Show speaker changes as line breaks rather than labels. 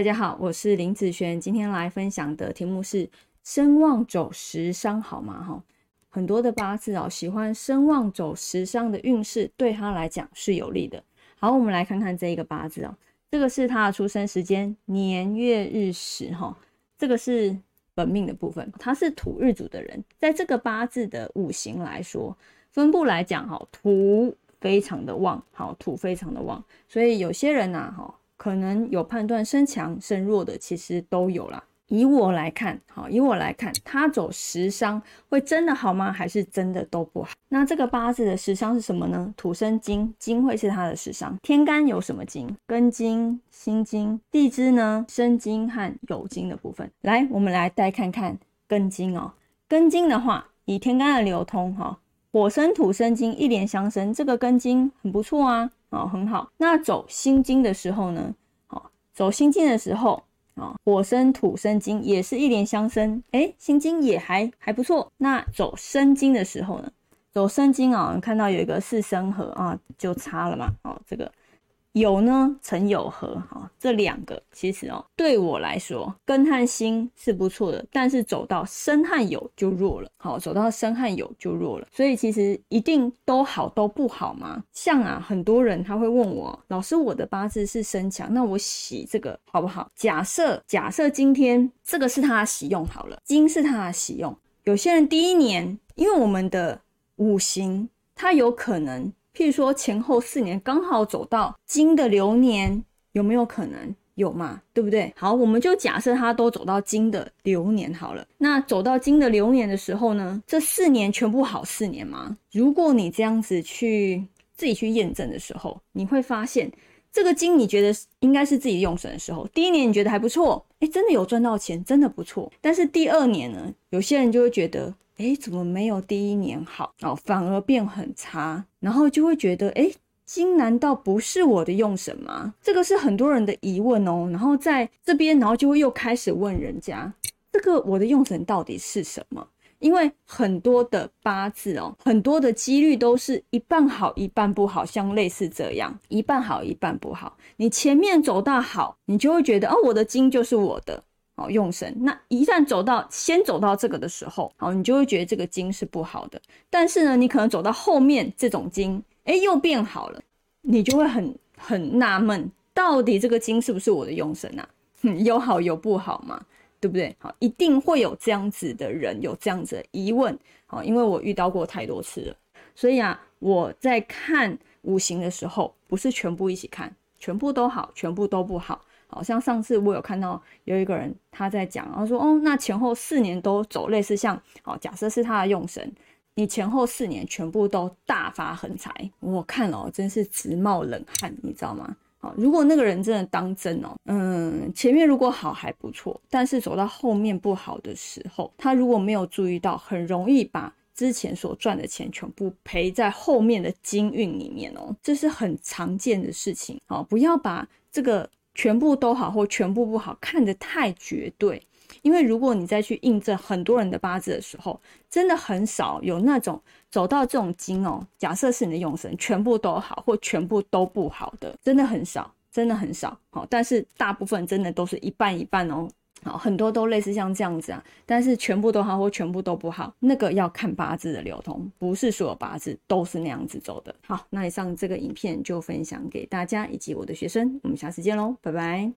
大家好，我是林子璇，今天来分享的题目是身旺走食伤好吗？哈，很多的八字哦，喜欢身旺走食伤的运势，对他来讲是有利的。好，我们来看看这一个八字哦，这个是他的出生时间年月日时哈，这个是本命的部分，他是土日主的人，在这个八字的五行来说，分布来讲哈，土非常的旺，好，土非常的旺，所以有些人呐，哈。可能有判断身强身弱的，其实都有啦。以我来看，好，以我来看，他走食伤会真的好吗？还是真的都不好？那这个八字的食伤是什么呢？土生金，金会是他的食伤。天干有什么金？根金、辛金。地支呢？生金和酉金的部分。来，我们来再看看根金哦。根金的话，以天干的流通，哈，火生土生金，一连相生，这个根金很不错啊。哦，很好。那走心经的时候呢？哦，走心经的时候啊，火生土生金也是一连相生，哎，心经也还还不错。那走生经的时候呢？走生经啊，看到有一个四生合啊，就差了嘛。哦，这个。有呢，曾有合，哈，这两个其实哦，对我来说，根和心是不错的，但是走到生和有就弱了，好，走到生和有就弱了，所以其实一定都好都不好吗？像啊，很多人他会问我，老师，我的八字是生强，那我喜这个好不好？假设假设今天这个是他的喜用好了，金是他的喜用，有些人第一年，因为我们的五行，它有可能。譬如说前后四年刚好走到金的流年，有没有可能有嘛？对不对？好，我们就假设它都走到金的流年好了。那走到金的流年的时候呢，这四年全部好四年吗？如果你这样子去自己去验证的时候，你会发现这个金你觉得应该是自己用神的时候，第一年你觉得还不错，哎，真的有赚到钱，真的不错。但是第二年呢，有些人就会觉得。哎，怎么没有第一年好哦？反而变很差，然后就会觉得，哎，金难道不是我的用神吗？这个是很多人的疑问哦。然后在这边，然后就会又开始问人家，这个我的用神到底是什么？因为很多的八字哦，很多的几率都是一半好一半不好，像类似这样，一半好一半不好。你前面走到好，你就会觉得哦，我的金就是我的。哦，用神，那一旦走到先走到这个的时候，好，你就会觉得这个金是不好的。但是呢，你可能走到后面这种金，哎，又变好了，你就会很很纳闷，到底这个金是不是我的用神啊？有好有不好嘛，对不对？好，一定会有这样子的人有这样子的疑问，好，因为我遇到过太多次了，所以啊，我在看五行的时候，不是全部一起看，全部都好，全部都不好。好像上次我有看到有一个人他在讲，然后说哦，那前后四年都走类似像，好，假设是他的用神，你前后四年全部都大发横财，我看了真是直冒冷汗，你知道吗？好，如果那个人真的当真哦，嗯，前面如果好还不错，但是走到后面不好的时候，他如果没有注意到，很容易把之前所赚的钱全部赔在后面的金运里面哦，这是很常见的事情。哦，不要把这个。全部都好或全部不好，看得太绝对。因为如果你再去印证很多人的八字的时候，真的很少有那种走到这种金哦。假设是你的用神，全部都好或全部都不好的，真的很少，真的很少。好，但是大部分真的都是一半一半哦。好，很多都类似像这样子啊，但是全部都好或全部都不好，那个要看八字的流通，不是所有八字都是那样子走的。好，那以上这个影片就分享给大家以及我的学生，我们下次见喽，拜拜。